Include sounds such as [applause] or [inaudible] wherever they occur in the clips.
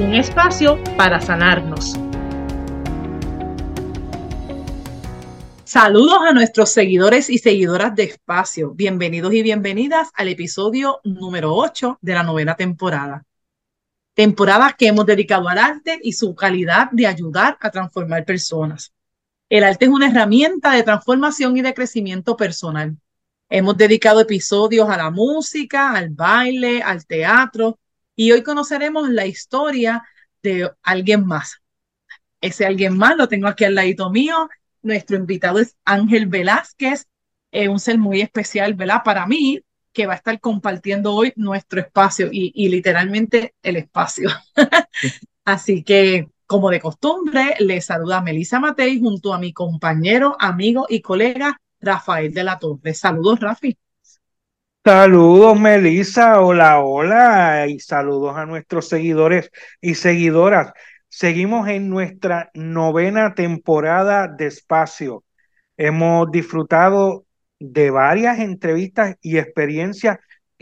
Un espacio para sanarnos. Saludos a nuestros seguidores y seguidoras de Espacio. Bienvenidos y bienvenidas al episodio número 8 de la novena temporada. Temporada que hemos dedicado al arte y su calidad de ayudar a transformar personas. El arte es una herramienta de transformación y de crecimiento personal. Hemos dedicado episodios a la música, al baile, al teatro y hoy conoceremos la historia de alguien más. Ese alguien más lo tengo aquí al ladito mío nuestro invitado es Ángel Velázquez, eh, un ser muy especial, ¿verdad? Para mí, que va a estar compartiendo hoy nuestro espacio y, literalmente el espacio. [laughs] Así que, como de costumbre, le saluda Melissa Matei junto a mi compañero, amigo y colega Rafael de la Torre. Saludos, Rafi. Saludos, Melissa. Hola, hola. Y saludos a nuestros seguidores y seguidoras. Seguimos en nuestra novena temporada de espacio. Hemos disfrutado de varias entrevistas y experiencias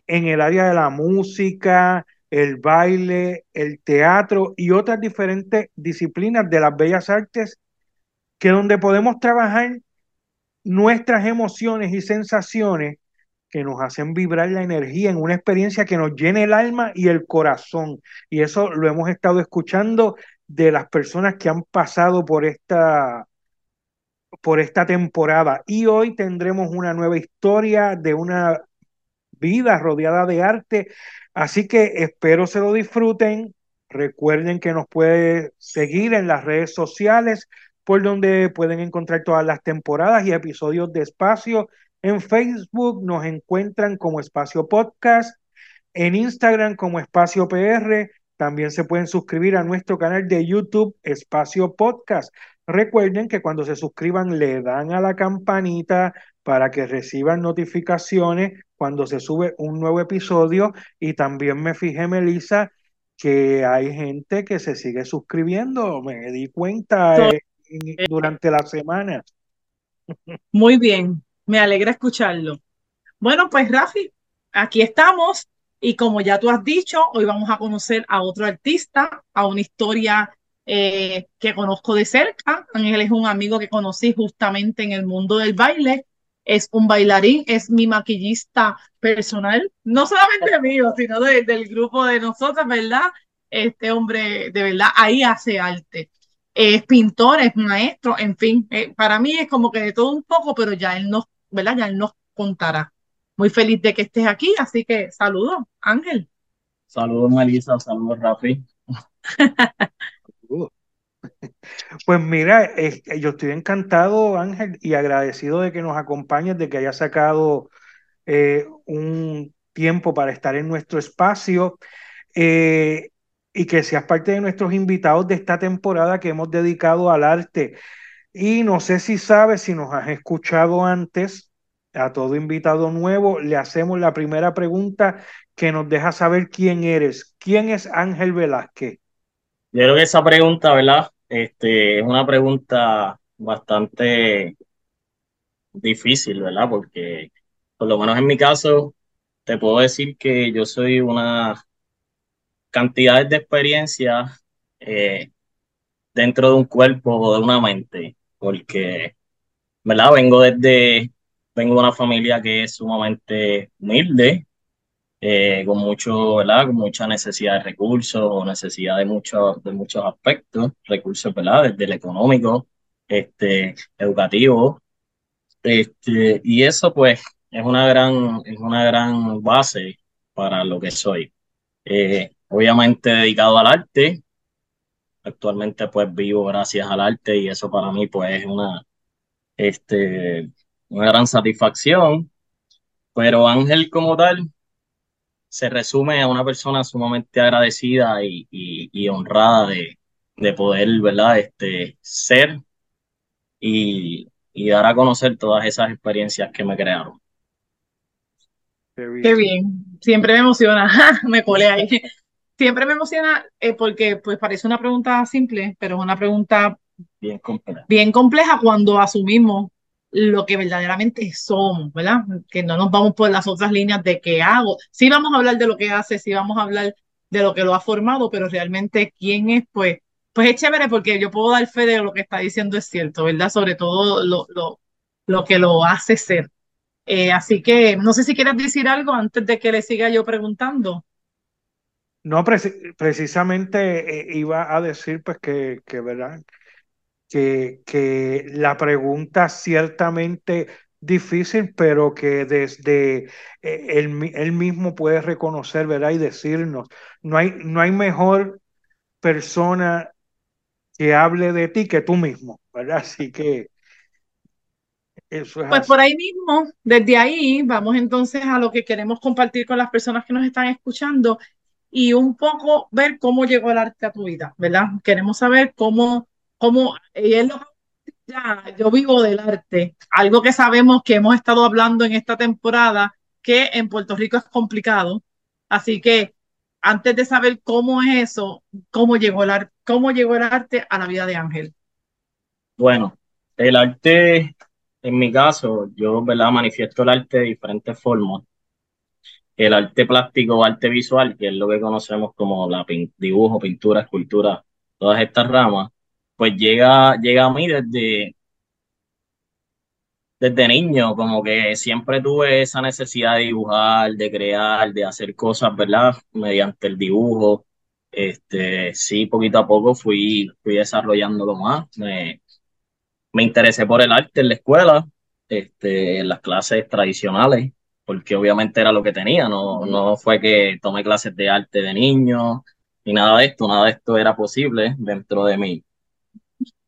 en el área de la música, el baile, el teatro y otras diferentes disciplinas de las bellas artes que donde podemos trabajar nuestras emociones y sensaciones que nos hacen vibrar la energía en una experiencia que nos llene el alma y el corazón. Y eso lo hemos estado escuchando de las personas que han pasado por esta, por esta temporada. Y hoy tendremos una nueva historia de una vida rodeada de arte. Así que espero se lo disfruten. Recuerden que nos puede seguir en las redes sociales, por donde pueden encontrar todas las temporadas y episodios de espacio. En Facebook nos encuentran como Espacio Podcast, en Instagram como Espacio PR también se pueden suscribir a nuestro canal de YouTube Espacio Podcast. Recuerden que cuando se suscriban le dan a la campanita para que reciban notificaciones cuando se sube un nuevo episodio. Y también me fijé, Melissa, que hay gente que se sigue suscribiendo. Me di cuenta eh, durante la semana. Muy bien, me alegra escucharlo. Bueno, pues Rafi, aquí estamos y como ya tú has dicho, hoy vamos a conocer a otro artista, a una historia eh, que conozco de cerca. Ángel es un amigo que conocí justamente en el mundo del baile. Es un bailarín, es mi maquillista personal, no solamente [laughs] mío, sino del grupo de nosotras, ¿verdad? Este hombre, de verdad, ahí hace arte. Es pintor, es maestro, en fin, eh, para mí es como que de todo un poco, pero ya él nos, ¿verdad? Ya él nos contará muy feliz de que estés aquí, así que saludos, Ángel. Saludos, Melissa, saludos, Rafi. [laughs] Pues mira, yo estoy encantado, Ángel, y agradecido de que nos acompañes, de que hayas sacado eh, un tiempo para estar en nuestro espacio eh, y que seas parte de nuestros invitados de esta temporada que hemos dedicado al arte. Y no sé si sabes, si nos has escuchado antes, a todo invitado nuevo le hacemos la primera pregunta que nos deja saber quién eres. ¿Quién es Ángel Velázquez? Yo creo que esa pregunta, ¿verdad? Este, es una pregunta bastante difícil, ¿verdad? Porque por lo menos en mi caso, te puedo decir que yo soy una cantidad de experiencia eh, dentro de un cuerpo o de una mente, porque, ¿verdad? Vengo desde vengo de una familia que es sumamente humilde, eh, con mucho, ¿verdad? Con mucha necesidad de recursos necesidad de muchos, de muchos aspectos, recursos, ¿verdad? Desde el económico, este, educativo, este, y eso pues es una gran, es una gran base para lo que soy. Eh, obviamente dedicado al arte, actualmente pues vivo gracias al arte y eso para mí pues es una, este, una gran satisfacción, pero Ángel como tal se resume a una persona sumamente agradecida y, honrada de, de poder, ¿verdad? Este, ser y, y dar a conocer todas esas experiencias que me crearon. Qué bien. Siempre me emociona. [laughs] me colé ahí. Siempre me emociona eh, porque pues parece una pregunta simple, pero es una pregunta bien compleja. bien compleja cuando asumimos lo que verdaderamente somos, ¿verdad? Que no nos vamos por las otras líneas de qué hago. Sí vamos a hablar de lo que hace, sí vamos a hablar de lo que lo ha formado, pero realmente quién es, pues, pues es chévere porque yo puedo dar fe de lo que está diciendo es cierto, ¿verdad? Sobre todo lo, lo, lo que lo hace ser. Eh, así que no sé si quieres decir algo antes de que le siga yo preguntando. No, precisamente eh, iba a decir pues que, que ¿verdad? Que, que la pregunta ciertamente difícil, pero que desde eh, él, él, mismo puede reconocer, ¿verdad? Y decirnos, no hay, no hay mejor persona que hable de ti que tú mismo, ¿verdad? Así que pues por ahí mismo, desde ahí, vamos entonces a lo que queremos compartir con las personas que nos están escuchando y un poco ver cómo llegó el arte a tu vida, ¿verdad? Queremos saber cómo, cómo, ya, yo vivo del arte, algo que sabemos que hemos estado hablando en esta temporada, que en Puerto Rico es complicado, así que antes de saber cómo es eso, cómo llegó el arte, cómo llegó el arte a la vida de Ángel. Bueno, el arte en mi caso, yo ¿verdad? manifiesto el arte de diferentes formas. El arte plástico o arte visual, que es lo que conocemos como la dibujo, pintura, escultura, todas estas ramas, pues llega, llega a mí desde, desde niño, como que siempre tuve esa necesidad de dibujar, de crear, de hacer cosas, ¿verdad? Mediante el dibujo. Este, sí, poquito a poco fui, fui desarrollándolo más. Me, me interesé por el arte en la escuela, este, en las clases tradicionales, porque obviamente era lo que tenía, no, no fue que tomé clases de arte de niño, ni nada de esto, nada de esto era posible dentro de mí,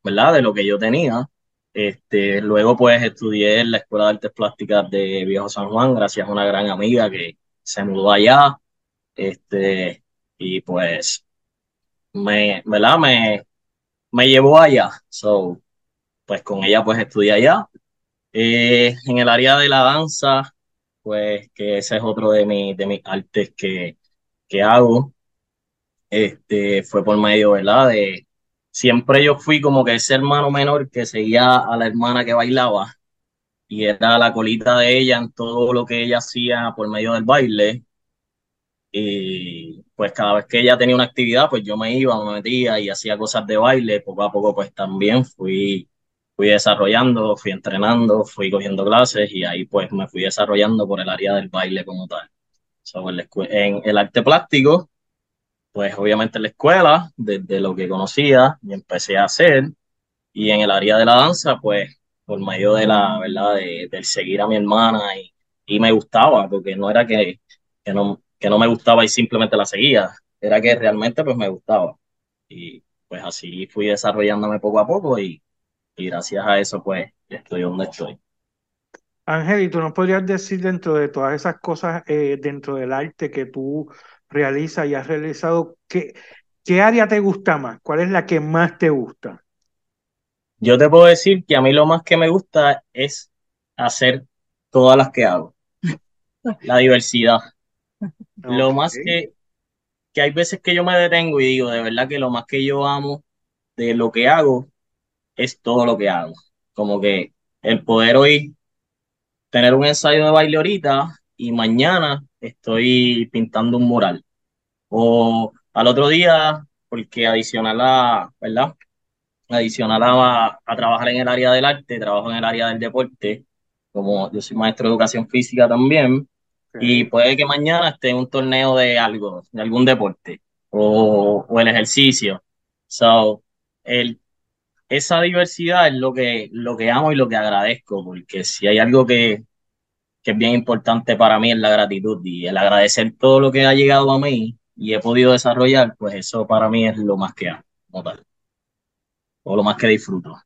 ¿verdad? De lo que yo tenía. Este, luego pues estudié en la Escuela de Artes Plásticas de Viejo San Juan, gracias a una gran amiga que se mudó allá, este, y pues me, ¿verdad? Me, me llevó allá. So, pues con ella pues estudié allá. Eh, en el área de la danza, pues que ese es otro de, mi, de mis artes que, que hago. Este, fue por medio, ¿verdad? De, siempre yo fui como que ese hermano menor que seguía a la hermana que bailaba y era la colita de ella en todo lo que ella hacía por medio del baile. Y pues cada vez que ella tenía una actividad, pues yo me iba, me metía y hacía cosas de baile. Poco a poco pues también fui fui desarrollando, fui entrenando, fui cogiendo clases y ahí pues me fui desarrollando por el área del baile como tal. en el arte plástico, pues obviamente en la escuela, desde lo que conocía y empecé a hacer, y en el área de la danza, pues por medio de la, ¿verdad? De, del seguir a mi hermana y, y me gustaba, porque no era que, que, no, que no me gustaba y simplemente la seguía, era que realmente pues me gustaba. Y pues así fui desarrollándome poco a poco y y gracias a eso pues estoy donde estoy. Ángel, ¿y tú nos podrías decir dentro de todas esas cosas, eh, dentro del arte que tú realizas y has realizado, ¿qué, qué área te gusta más? ¿Cuál es la que más te gusta? Yo te puedo decir que a mí lo más que me gusta es hacer todas las que hago. [laughs] La diversidad. Lo más que, que hay veces que yo me detengo y digo, de verdad que lo más que yo amo de lo que hago es todo lo que hago. Como que el poder hoy tener un ensayo de baile ahorita y mañana estoy pintando un mural. O al otro día, porque adicional a, ¿verdad? Adicional a, a trabajar en el área del arte, trabajo en el área del deporte, como yo soy maestro de educación física también, y puede que mañana esté en un torneo de algo, de algún deporte, o, o el ejercicio. So, el esa diversidad es lo que, lo que amo y lo que agradezco, porque si hay algo que, que es bien importante para mí es la gratitud y el agradecer todo lo que ha llegado a mí y he podido desarrollar, pues eso para mí es lo más que amo, o lo más que disfruto.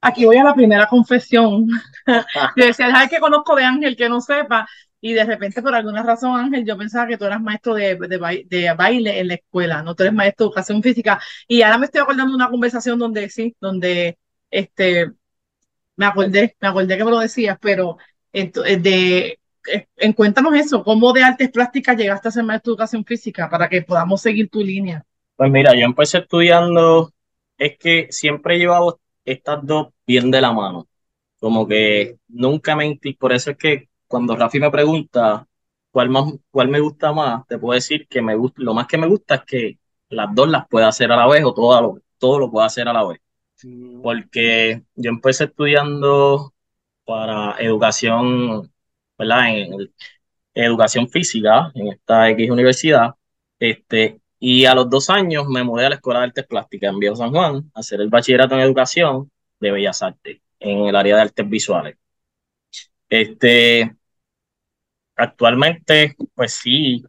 Aquí voy a la primera confesión. [laughs] decía, ¿sabes que conozco de Ángel que no sepa? Y de repente, por alguna razón, Ángel, yo pensaba que tú eras maestro de, de, baile en la escuela, no tú eres maestro de educación física. Y ahora me estoy acordando de una conversación donde sí, donde este, me acordé, me acordé que me lo decías, pero eh, de, eh, en, cuéntanos eso, ¿cómo de artes plásticas llegaste a ser maestro de educación física para que podamos seguir tu línea? Pues mira, yo empecé estudiando, es que siempre he llevado estas dos bien de la mano, como que nunca mentí, por eso es que cuando Rafi me pregunta cuál, más, cuál me gusta más, te puedo decir que me gusta, lo más que me gusta es que las dos las pueda hacer a la vez o todo lo, todo lo pueda hacer a la vez. Porque yo empecé estudiando para educación, ¿verdad? En, educación física en esta X universidad. Este, y a los dos años me mudé a la Escuela de Artes Plásticas en Viejo San Juan a hacer el bachillerato en educación de Bellas Artes en el área de artes visuales. Este, actualmente, pues sí,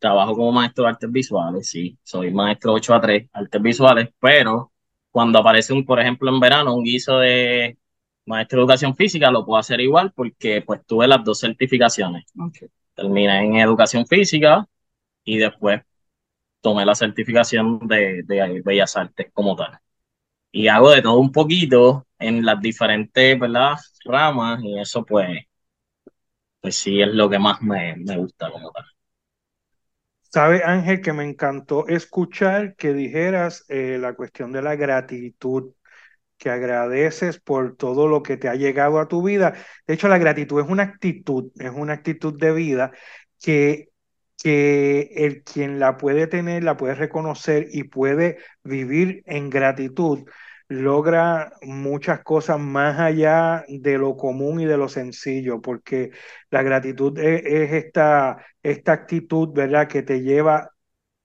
trabajo como maestro de artes visuales, sí, soy maestro 8 a 3, artes visuales, pero cuando aparece un, por ejemplo, en verano, un guiso de maestro de educación física, lo puedo hacer igual porque pues tuve las dos certificaciones. Terminé en educación física y después tomé la certificación de, de Bellas Artes como tal. Y hago de todo un poquito en las diferentes ¿verdad? ramas y eso pues, pues sí es lo que más me, me gusta como tal. Sabe, Ángel, que me encantó escuchar que dijeras eh, la cuestión de la gratitud, que agradeces por todo lo que te ha llegado a tu vida. De hecho, la gratitud es una actitud, es una actitud de vida que, que el quien la puede tener, la puede reconocer y puede vivir en gratitud, logra muchas cosas más allá de lo común y de lo sencillo, porque la gratitud e, es, esta, esta actitud, ¿verdad?, que te lleva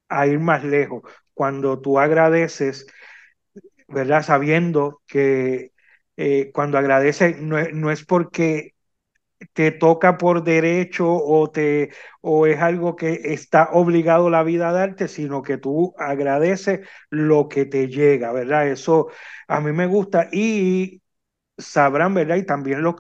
a ir más lejos. Cuando tú agradeces, ¿verdad?, sabiendo que eh, cuando agradeces no, no es porque te toca por derecho o, te, o es algo que está obligado la vida a darte, sino que tú agradeces lo que te llega, ¿verdad? Eso a mí me gusta y sabrán, ¿verdad? Y también los,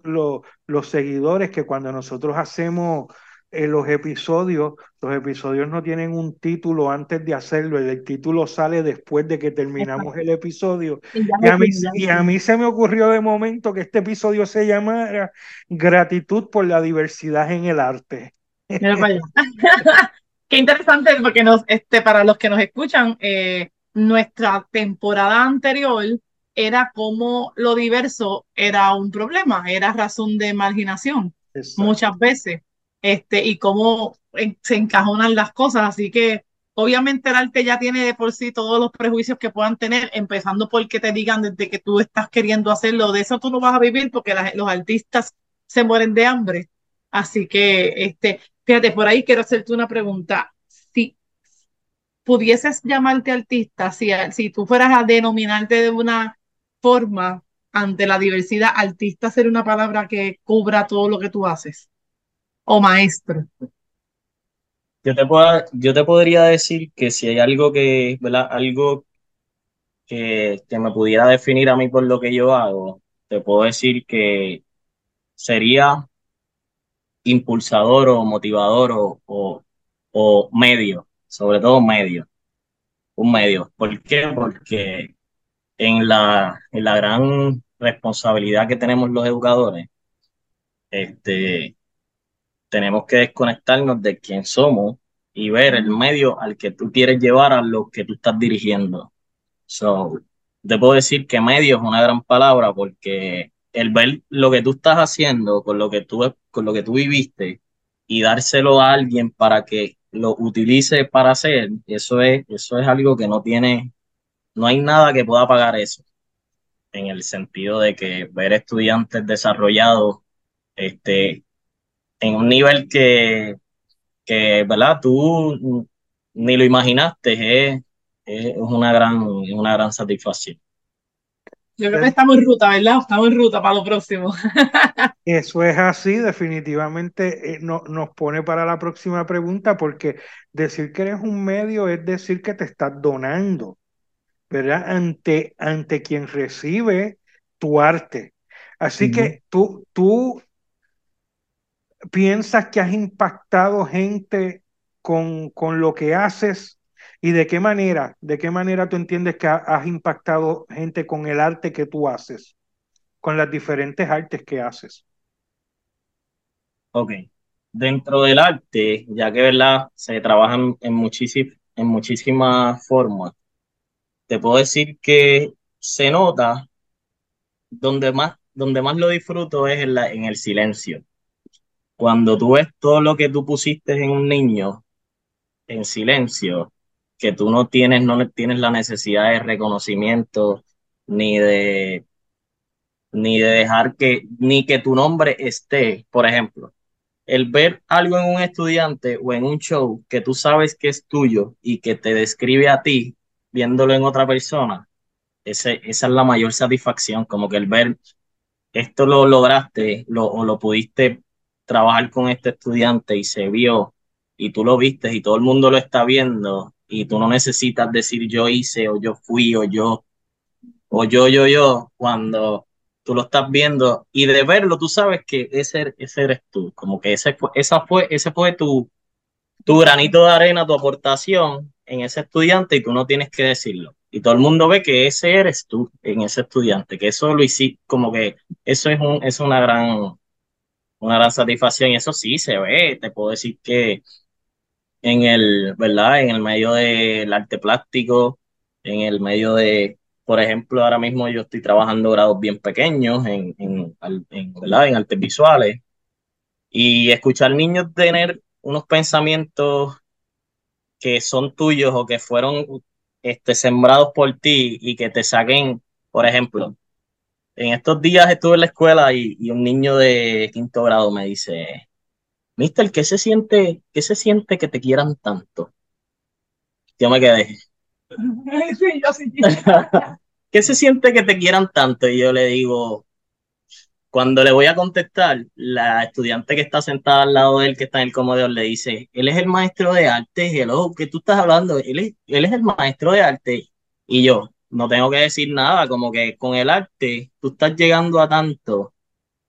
los seguidores que cuando nosotros hacemos en los episodios, los episodios no tienen un título antes de hacerlo, el, título sale después de que terminamos el episodio. Y a, mí, y a mí se me ocurrió de momento que este episodio se llamara Gratitud por la diversidad en el arte. [laughs] Qué interesante, porque nos, este, para los que nos escuchan, eh, nuestra temporada anterior era como lo diverso era un problema, era razón de marginación. Muchas veces este, y cómo se encajonan las cosas. Así que obviamente el arte ya tiene de por sí todos los prejuicios que puedan tener, empezando por que te digan desde que tú estás queriendo hacerlo, de eso tú no vas a vivir porque los artistas se mueren de hambre. Así que, este, fíjate, por ahí quiero hacerte una pregunta. Si pudieses llamarte artista, si, si tú fueras a denominarte de una forma ante la diversidad, artista sería una palabra que cubra todo lo que tú haces o maestro? Yo te, puedo, yo te podría decir que si hay algo que, ¿verdad? Algo que, que me pudiera definir a mí por lo que yo hago, te puedo decir que sería impulsador o motivador o, o, o medio, sobre todo medio, un medio. ¿Por qué? Porque en la, en la gran responsabilidad que tenemos los educadores, este, tenemos que desconectarnos de quién somos y ver el medio al que tú quieres llevar a lo que tú estás dirigiendo. So, te puedo decir que medio es una gran palabra porque el ver lo que tú estás haciendo con lo que tú, con lo que tú viviste y dárselo a alguien para que lo utilice para hacer, eso es, eso es algo que no tiene, no hay nada que pueda pagar eso. En el sentido de que ver estudiantes desarrollados, este, en un nivel que, que ¿verdad? Tú ni lo imaginaste, es, es una, gran, una gran satisfacción. Yo creo que estamos en ruta, ¿verdad? Estamos en ruta para lo próximo. [laughs] Eso es así, definitivamente eh, no, nos pone para la próxima pregunta, porque decir que eres un medio es decir que te estás donando, ¿verdad? Ante, ante quien recibe tu arte. Así que tú, tú piensas que has impactado gente con, con, lo que haces y de qué manera, de qué manera tú entiendes que has impactado gente con el arte que tú haces, con las diferentes artes que haces. Ok. Dentro del arte, ya que verdad se trabajan en, en muchísimas formas, te puedo decir que se nota donde más, donde más lo disfruto es en, la, en el silencio. Cuando tú ves todo lo que tú pusiste en un niño en silencio, que tú no tienes, no tienes la necesidad de reconocimiento ni de ni de dejar que ni que tu nombre esté, por ejemplo, el ver algo en un estudiante o en un show que tú sabes que es tuyo y que te describe a ti viéndolo en otra persona, ese, esa es la mayor satisfacción, como que el ver esto lo lograste lo, o lo pudiste trabajar con este estudiante y se vio y tú lo viste y todo el mundo lo está viendo y tú no necesitas decir yo hice o yo fui o yo o yo, yo, yo, cuando tú lo estás viendo y de verlo tú sabes que ese, ese eres tú, como que ese fue, esa fue, ese fue tu, tu granito de arena, tu aportación en ese estudiante y tú no tienes que decirlo. Y todo el mundo ve que ese eres tú en ese estudiante, que eso lo hiciste, como que eso es, un, es una gran una gran satisfacción y eso sí se ve, te puedo decir que en el, ¿verdad? En el medio del arte plástico, en el medio de, por ejemplo, ahora mismo yo estoy trabajando grados bien pequeños en, en, en, ¿verdad? en artes visuales y escuchar niños tener unos pensamientos que son tuyos o que fueron este, sembrados por ti y que te saquen, por ejemplo, en estos días estuve en la escuela y, y un niño de quinto grado me dice, Mister, ¿qué se siente, qué se siente que te quieran tanto? Yo me quedé. [laughs] Sí, yo sí. [laughs] ¿Qué se siente que te quieran tanto? Y yo le digo, cuando le voy a contestar, la estudiante que está sentada al lado de él, que está en el comedor, le dice, él es el maestro de arte, hello, ¿qué tú estás hablando? Él es, él es el maestro de arte. Y yo, no tengo que decir nada, como que con el arte tú estás llegando a tanto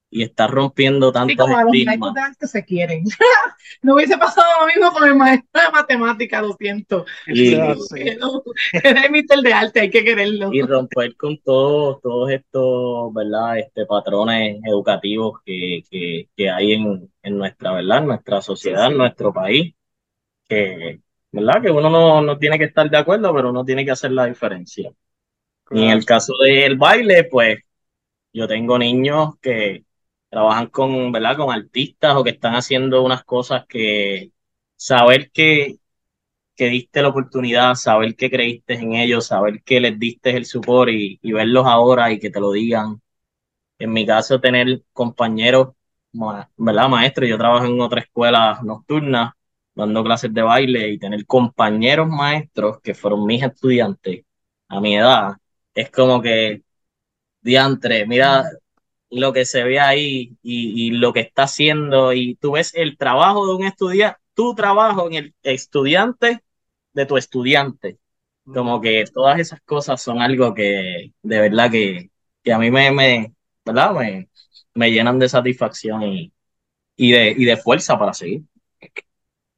y estás rompiendo tanto. Sí, como los maestros de arte se quieren. [laughs] no hubiese pasado lo mismo con el maestro de matemática, lo siento. Y, [laughs] es el de arte, hay que quererlo. Y romper con todos todos estos, ¿verdad? Este, patrones educativos que, que, que hay en, en, nuestra, ¿verdad? Nuestra sociedad, en nuestro país, que, ¿verdad? Que uno no, no tiene que estar de acuerdo, pero uno tiene que hacer la diferencia. Y en el caso del baile, pues yo tengo niños que trabajan con, ¿verdad? Con artistas o que están haciendo unas cosas que saber que, que diste la oportunidad, saber que creíste en ellos, saber que les diste el support y, y verlos ahora y que te lo digan. En mi caso, tener compañeros, ¿verdad? Maestros, yo trabajo en otra escuela nocturna dando clases de baile y tener compañeros maestros que fueron mis estudiantes a mi edad es como que, diantre, mira lo que se ve ahí y, lo que está haciendo y tú ves el trabajo de un estudiante, tu trabajo en el estudiante de tu estudiante. Como que todas esas cosas son algo que de verdad que, que a mí me, me, ¿verdad? Me, me llenan de satisfacción y, y, de, y de fuerza para seguir.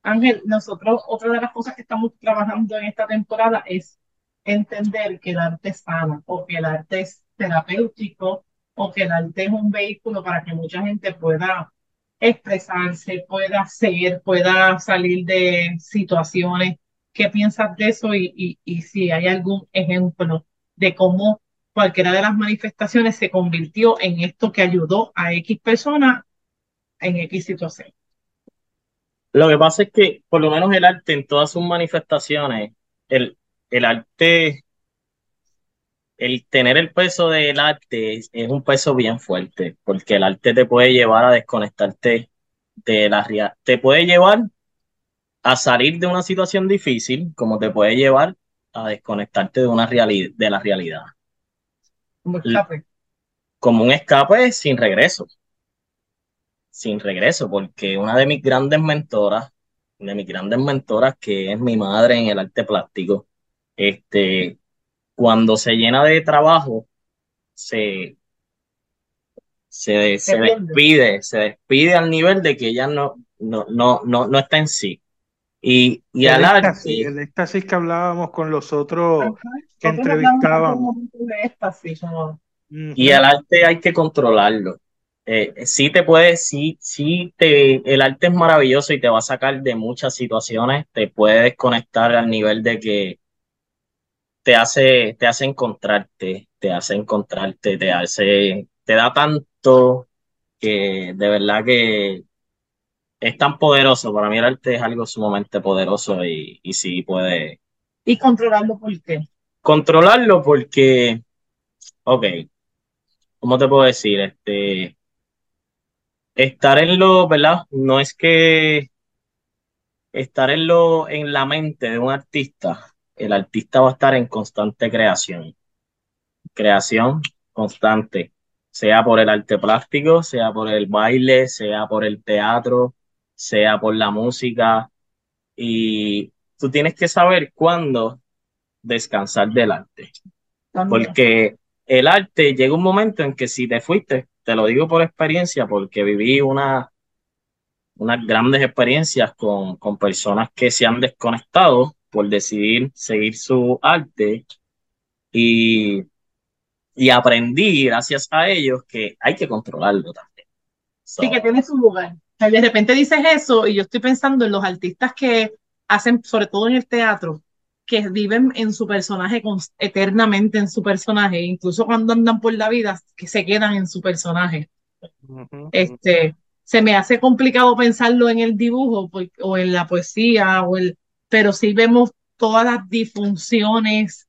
Ángel, nosotros, otra de las cosas que estamos trabajando en esta temporada es entender que el arte sana o que el arte es terapéutico o que el arte es un vehículo para que mucha gente pueda expresarse, pueda ser, pueda salir de situaciones. ¿Qué piensas de eso? Y, y, si hay algún ejemplo de cómo cualquiera de las manifestaciones se convirtió en esto que ayudó a X persona en X situación. Lo que pasa es que por lo menos el arte en todas sus manifestaciones, el, el arte, el tener el peso del arte es, un peso bien fuerte, porque el arte te puede llevar a desconectarte de la realidad, te puede llevar a salir de una situación difícil, como te puede llevar a desconectarte de una realidad, de la realidad. Como escape. Como un escape sin regreso. Sin regreso, porque una de mis grandes mentoras, de mis grandes mentoras, que es mi madre en el arte plástico, este, cuando se llena de trabajo, se, se, se despide, se despide al nivel de que ya no, no, no, no, no está en sí. Y, y el al éxtasis, el éxtasis que hablábamos con los otros que entrevistábamos. Y el arte hay que controlarlo. Eh, sí te puede, sí, sí te, el arte es maravilloso y te va a sacar de muchas situaciones, te puede desconectar al nivel de que te hace, te hace encontrarte, te hace encontrarte, te hace, te da tanto que de verdad que es tan poderoso. Para mí el arte es algo sumamente poderoso y, y sí puede. ¿Y controlarlo por qué? Controlarlo porque, ok, ¿cómo te puedo decir? Este, estar en lo, ¿verdad? No es que estar en lo, en la mente de un artista, el artista va a estar en constante creación. Creación constante, sea por el arte plástico, sea por el baile, sea por el teatro, sea por la música. Y tú tienes que saber cuándo descansar del arte. Porque el arte llega un momento en que si te fuiste, te lo digo por experiencia, porque viví una, unas grandes experiencias con, con personas que se han desconectado por decidir seguir su arte y, y aprendí gracias a ellos que hay que controlarlo también. sí, que tiene su lugar. De repente dices eso y yo estoy pensando en los artistas que hacen, sobre todo en el teatro, que viven en su personaje eternamente en su personaje, incluso cuando andan por la vida, que se quedan en su personaje. Este, se me hace complicado pensarlo en el dibujo o en la poesía, o el, pero sí vemos todas las disfunciones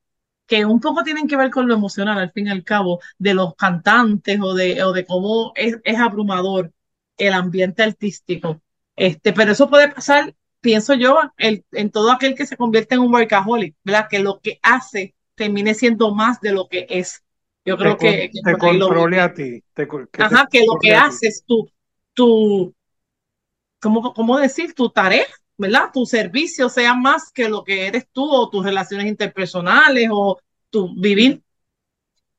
que un poco tienen que ver con lo emocional, al fin y al cabo, de los cantantes o de, o de cómo es, es abrumador el ambiente artístico. Este, pero eso puede pasar, pienso yo, el, en todo aquel que se convierte en un workaholic, ¿verdad? Que lo que hace termine siendo más de lo que es. Yo creo que, te controle a ti. ajá, que lo que haces tú, tu, ¿cómo, ¿cómo decir? Tu tarea, ¿verdad? Tu servicio sea más que lo que eres tú o tus relaciones interpersonales o tu vivir.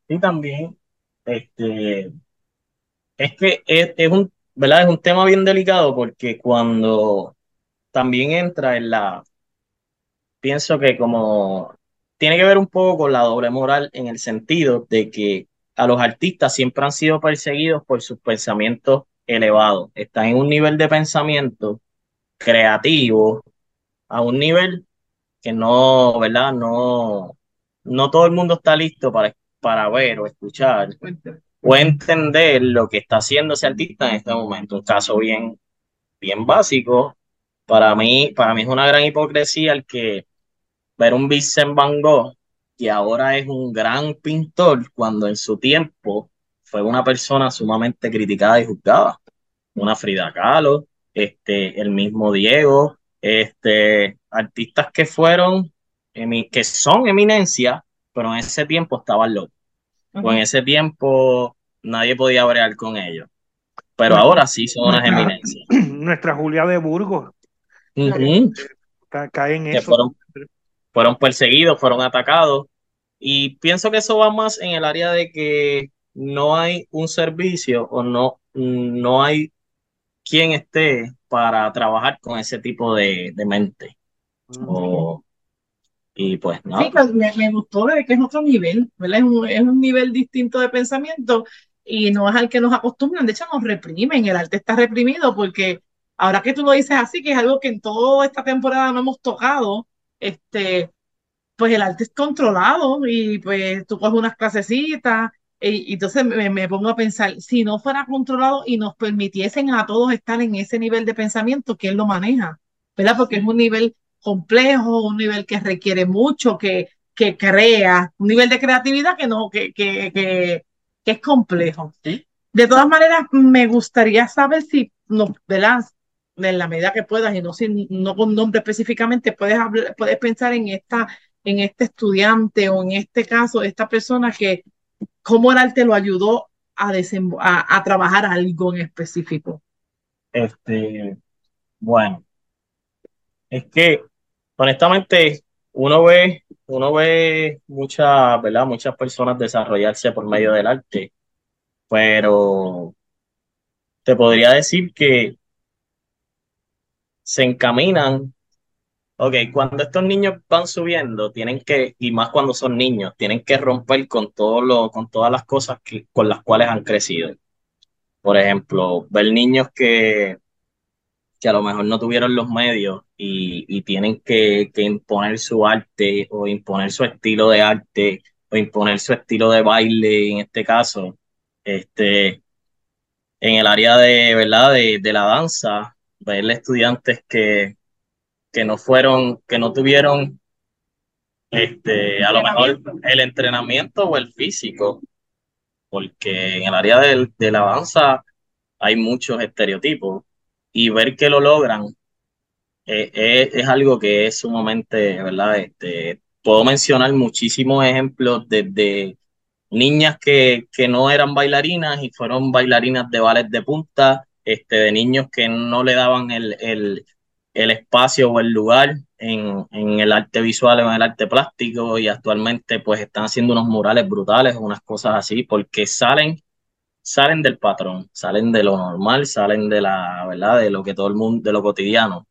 Y también, este, es que es un ¿verdad? Es un tema bien delicado porque cuando también entra en la, pienso que como tiene que ver un poco con la doble moral en el sentido de que a los artistas siempre han sido perseguidos por sus pensamientos elevados. Están en un nivel de pensamiento creativo, a un nivel que no, ¿verdad? No, no todo el mundo está listo para, para ver o escuchar o entender lo que está haciendo ese artista en este momento. Un caso bien, bien básico. Para mí, para mí es una gran hipocresía el que ver un Vincent Van Gogh, que ahora es un gran pintor, cuando en su tiempo fue una persona sumamente criticada y juzgada. Una Frida Kahlo, este, el mismo Diego, este, artistas que fueron, que son eminencia, pero en ese tiempo estaban locos en ese tiempo nadie podía bregar con ellos. Pero ahora sí son unas eminencias. [clears throat] Nuestra Julia de Burgos. Caen eso. Fueron, fueron perseguidos, fueron atacados. Y pienso que eso va más en el área de que no hay un servicio o no, no hay quien esté para trabajar con ese tipo de, mente. O, y pues no. Sí, pues me, me, gustó de que es otro nivel, ¿verdad? Es un, es un nivel distinto de pensamiento y no es al que nos acostumbran, de hecho nos reprimen, el arte está reprimido porque ahora que tú lo dices así, que es algo que en toda esta temporada no hemos tocado, este, pues el arte es controlado y pues tú coges unas clasecitas y, entonces me, me, pongo a pensar, si no fuera controlado y nos permitiesen a todos estar en ese nivel de pensamiento, ¿quién lo maneja? ¿Verdad? Porque es un nivel complejo, un nivel que requiere mucho, que, que crea, un nivel de creatividad que no, que, que, que, es complejo. De todas maneras, me gustaría saber si no, ¿verdad? En la medida que puedas, y no, si, no con nombre específicamente, puedes, hablar, puedes pensar en esta, en este estudiante o en este caso, esta persona que, cómo el arte lo ayudó a, a, a trabajar algo en específico. Este, bueno, es que honestamente uno ve, uno ve ¿verdad? Muchas personas desarrollarse por medio del arte, pero te podría decir que se encaminan. Ok, cuando estos niños van subiendo, tienen que, y más cuando son niños, tienen que romper con todo lo, con todas las cosas que, con las cuales han crecido. Por ejemplo, ver niños que, que a lo mejor no tuvieron los medios y, y tienen que, que, imponer su arte o imponer su estilo de arte o imponer su estilo de baile en este caso, este, en el área de, ¿verdad? de, de la danza, ver estudiantes que, que no fueron, que no tuvieron este, a lo mejor el entrenamiento o el físico, porque en el área de, de la danza hay muchos estereotipos y ver que lo logran eh, eh, es algo que es sumamente, ¿verdad? Este, puedo mencionar muchísimos ejemplos desde niñas que, que no eran bailarinas y fueron bailarinas de ballet de punta, este, de niños que no le daban el, el, el espacio o el lugar en, en, el arte visual o en el arte plástico y actualmente pues están haciendo unos murales brutales, unas cosas así, porque salen salen del patrón, salen de lo normal, salen de la, ¿verdad? De lo que todo el mundo, de lo cotidiano.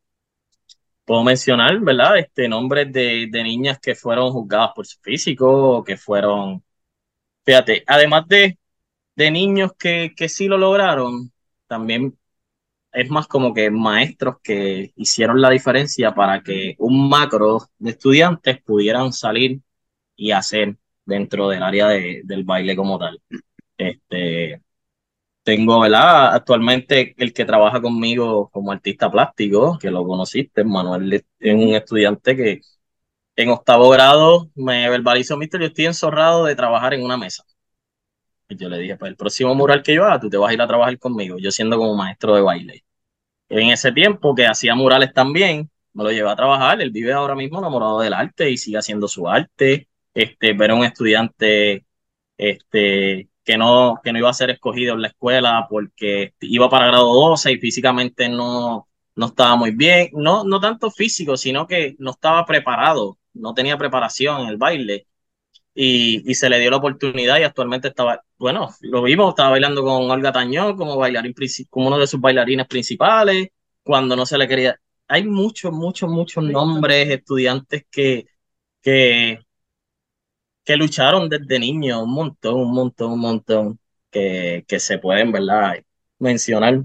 Puedo mencionar, ¿verdad? Este, nombres de, de niñas que fueron juzgadas por su físico o que fueron, fíjate, además de, de niños que, que sí lo lograron, también es más como que maestros que hicieron la diferencia para que un macro de estudiantes pudieran salir y hacer dentro del área de, del baile como tal. Este, tengo, ¿verdad? Actualmente el que trabaja conmigo como artista plástico, que lo conociste, Manuel, es un estudiante que en octavo grado me verbalizó, mister, yo estoy enzorrado de trabajar en una mesa. Yo le dije, pues el próximo mural que yo haga, tú te vas a ir a trabajar conmigo, yo siendo como maestro de baile. En ese tiempo que hacía murales también, me lo llevé a trabajar, él vive ahora mismo enamorado del arte y sigue haciendo su arte. Este, ver a un estudiante este, que no, que no iba a ser escogido en la escuela porque iba para grado 12 y físicamente no, no estaba muy bien, no, no tanto físico, sino que no estaba preparado, no tenía preparación en el baile y, y se le dio la oportunidad y actualmente estaba, bueno, lo vimos, estaba bailando con Olga Tañón como bailarín, como uno de sus bailarines principales, cuando no se le quería. Hay muchos, muchos, muchos nombres, estudiantes que, que que lucharon desde niños, un montón, un montón, un montón, que, que se pueden, ¿verdad? Mencionar.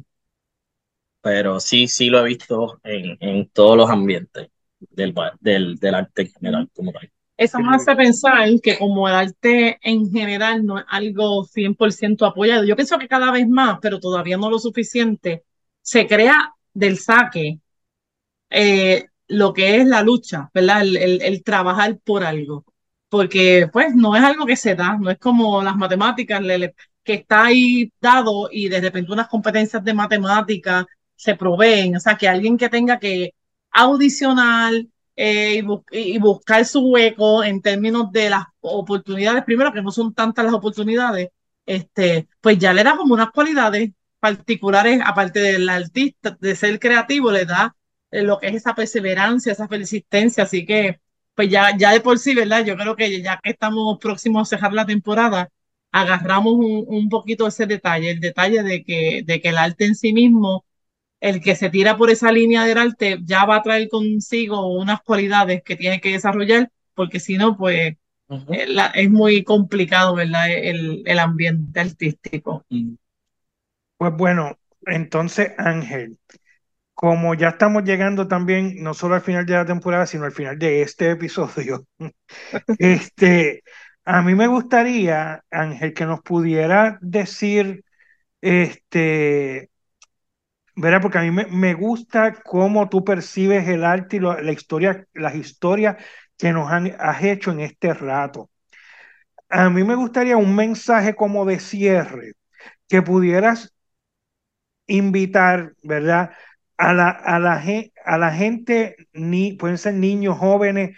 Pero sí, sí lo he visto en, en todos los ambientes del, del, del arte en general como tal. Eso me hace pensar que como el arte en general no es algo 100% apoyado, yo pienso que cada vez más, pero todavía no lo suficiente, se crea del saque eh, lo que es la lucha, ¿verdad? El, el, trabajar por algo. Porque pues no es algo que se da, no es como las matemáticas, que está ahí dado y de repente unas competencias de matemática se proveen, o sea, que alguien que tenga que audicionar eh, y, buscar su hueco en términos de las oportunidades, primero que no son tantas las oportunidades, este, pues ya le da como unas cualidades particulares, aparte del artista, de ser creativo, le da eh, lo que es esa perseverancia, esa persistencia, así que pues ya, ya de por sí, ¿verdad? Yo creo que ya que estamos próximos a cerrar la temporada, agarramos un, un poquito ese detalle, el detalle de que, de que el arte en sí mismo, el que se tira por esa línea del arte, ya va a traer consigo unas cualidades que tiene que desarrollar, porque si no, pues uh -huh. es muy complicado, ¿verdad? El, el ambiente artístico. Pues bueno, entonces Ángel, como ya estamos llegando también, no solo al final de la temporada, sino al final de este episodio, [laughs] este, a mí me gustaría, Ángel, que nos pudiera decir, este, ¿verdad? Porque a mí me, me gusta cómo tú percibes el arte y la historia, las historias que nos han, has hecho en este rato. A mí me gustaría un mensaje como de cierre, que pudieras invitar, ¿verdad? a la, a la, a la gente, ni, pueden ser niños, jóvenes,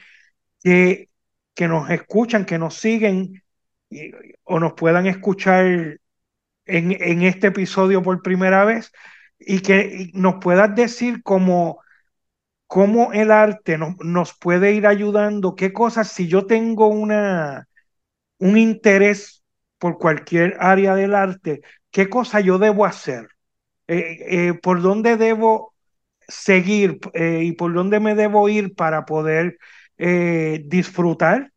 que, que nos escuchan, que nos siguen y, o nos puedan escuchar en, en, este episodio por primera vez y que nos puedas decir cómo, cómo el arte nos, nos puede ir ayudando, qué cosas, si yo tengo una, un interés por cualquier área del arte, qué cosa yo debo hacer por dónde debo seguir y por dónde me debo ir para poder disfrutar,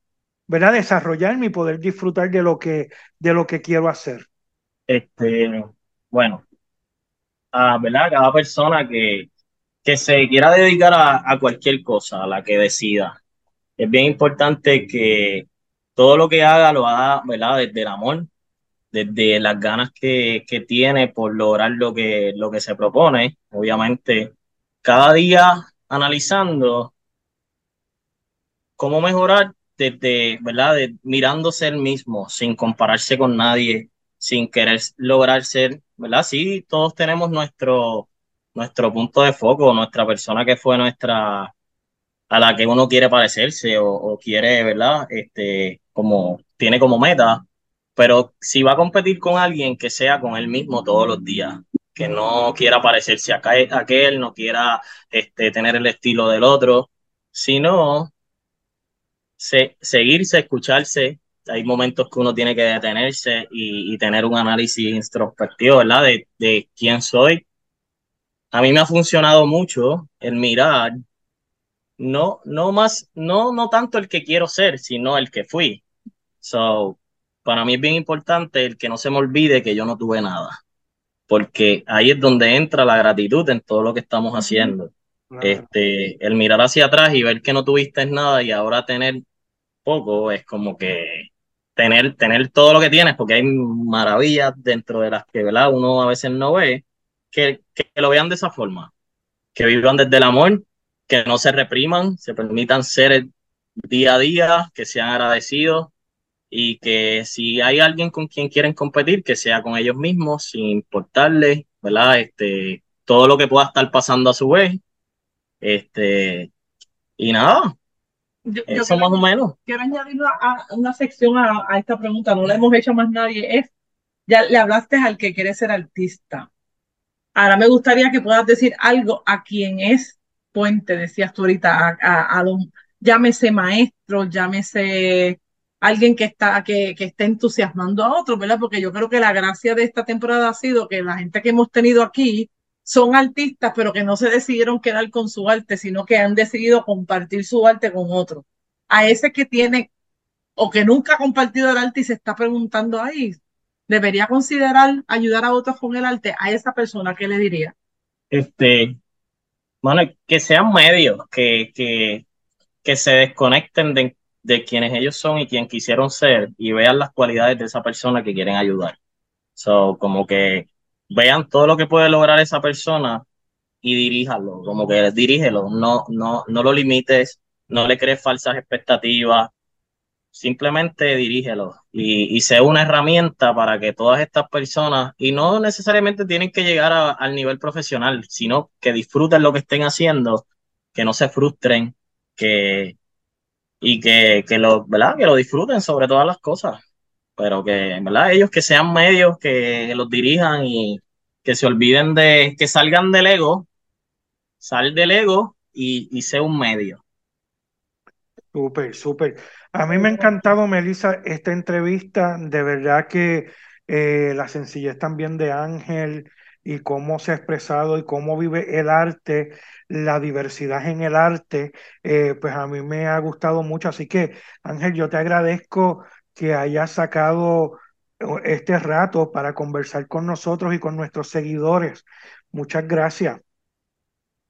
¿verdad? Desarrollarme y poder disfrutar de lo que, de lo que quiero hacer. Este, bueno, a, ¿verdad? Cada persona que, que se quiera dedicar a, a cualquier cosa, a la que decida, es bien importante que todo lo que haga lo haga, ¿verdad? Desde el amor, desde las ganas que, que tiene por lograr lo que, lo que se propone. Obviamente, cada día analizando cómo mejorar desde, ¿verdad? Mirándose el mismo, sin compararse con nadie, sin querer lograr ser, ¿verdad? Sí, todos tenemos nuestro, nuestro punto de foco, nuestra persona que fue nuestra, a la que uno quiere parecerse o, quiere, ¿verdad? Este, como, tiene como meta, pero si va a competir con alguien que sea con él mismo todos los días, que no quiera parecerse a aquel, no quiera este, tener el estilo del otro, sino se, seguirse, escucharse. Hay momentos que uno tiene que detenerse y, tener un análisis introspectivo, ¿verdad? De, de quién soy. A mí me ha funcionado mucho el mirar, no, no más, no, no tanto el que quiero ser, sino el que fui. So, para mí es bien importante el que no se me olvide que yo no tuve nada, porque ahí es donde entra la gratitud en todo lo que estamos haciendo. Este, el mirar hacia atrás y ver que no tuviste nada y ahora tener poco es como que tener, tener todo lo que tienes, porque hay maravillas dentro de las que ¿verdad? uno a veces no ve, que, que lo vean de esa forma, que vivan desde el amor, que no se repriman, se permitan ser día a día, que sean agradecidos y que si hay alguien con quien quieren competir, que sea con ellos mismos, sin importarles, ¿verdad? Este, todo lo que pueda estar pasando a su vez. Este, y nada, eso más o menos. Quiero añadir una, sección a, esta pregunta, no la hemos hecho más nadie, es, ya le hablaste al que quiere ser artista. Ahora me gustaría que puedas decir algo a quien es puente, decías tú ahorita, a, a, llámese maestro, llámese alguien que está, que, que esté entusiasmando a otros, ¿verdad? Porque yo creo que la gracia de esta temporada ha sido que la gente que hemos tenido aquí son artistas, pero que no se decidieron quedar con su arte, sino que han decidido compartir su arte con otros. A ese que tiene o que nunca ha compartido el arte y se está preguntando ahí, ¿debería considerar ayudar a otros con el arte? A esa persona, ¿qué le diría? Este, bueno, que sean medios, que, que, que se desconecten de, de quienes ellos son y quien quisieron ser y vean las cualidades de esa persona que quieren ayudar. So, como que vean todo lo que puede lograr esa persona y diríjalo, como que dirígelo, no, no, no lo limites, no le crees falsas expectativas, simplemente dirígelo y, y sea una herramienta para que todas estas personas, y no necesariamente tienen que llegar al nivel profesional, sino que disfruten lo que estén haciendo, que no se frustren, que, y que, que, lo, ¿verdad? que lo disfruten sobre todas las cosas pero que, ¿verdad? Ellos que sean medios que los dirijan y que se olviden de, que salgan del ego, sal del ego y, y sea un medio. Súper, súper. A mí me ha encantado, Melissa, esta entrevista. De verdad que eh, la sencillez también de Ángel y cómo se ha expresado y cómo vive el arte, la diversidad en el arte, eh, pues a mí me ha gustado mucho. Así que, Ángel, yo te agradezco que hayas sacado este rato para conversar con nosotros y con nuestros seguidores. Muchas gracias.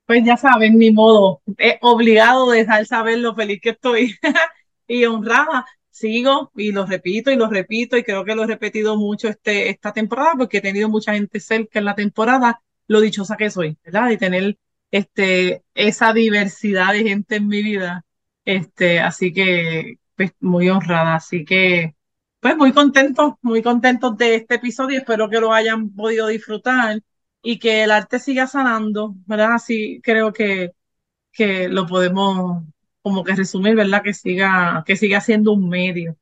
Pues ya saben, mi modo, es obligado dejar saber lo feliz que estoy [laughs] y honrada. Sigo y lo repito y lo repito y creo que lo he repetido mucho este, esta temporada porque he tenido mucha gente cerca en la temporada, lo dichosa que soy, ¿verdad? Y tener este, esa diversidad de gente en mi vida. Este, así que pues, muy honrada. Así que, pues muy contentos, muy contentos de este episodio. Espero que lo hayan podido disfrutar y que el arte siga sanando, ¿verdad? Así creo que, que lo podemos como que resumir, ¿verdad? Que siga, que siga siendo un medio.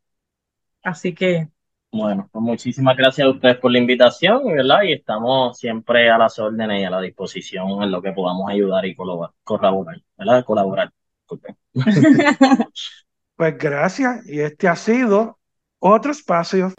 Así que. Bueno, pues muchísimas gracias a ustedes por la invitación, ¿verdad? Y estamos siempre a las órdenes y a la disposición en lo que podamos ayudar y colaborar, ¿verdad? Colaborar. [laughs] [laughs] Pues gracias y este ha sido otro espacio.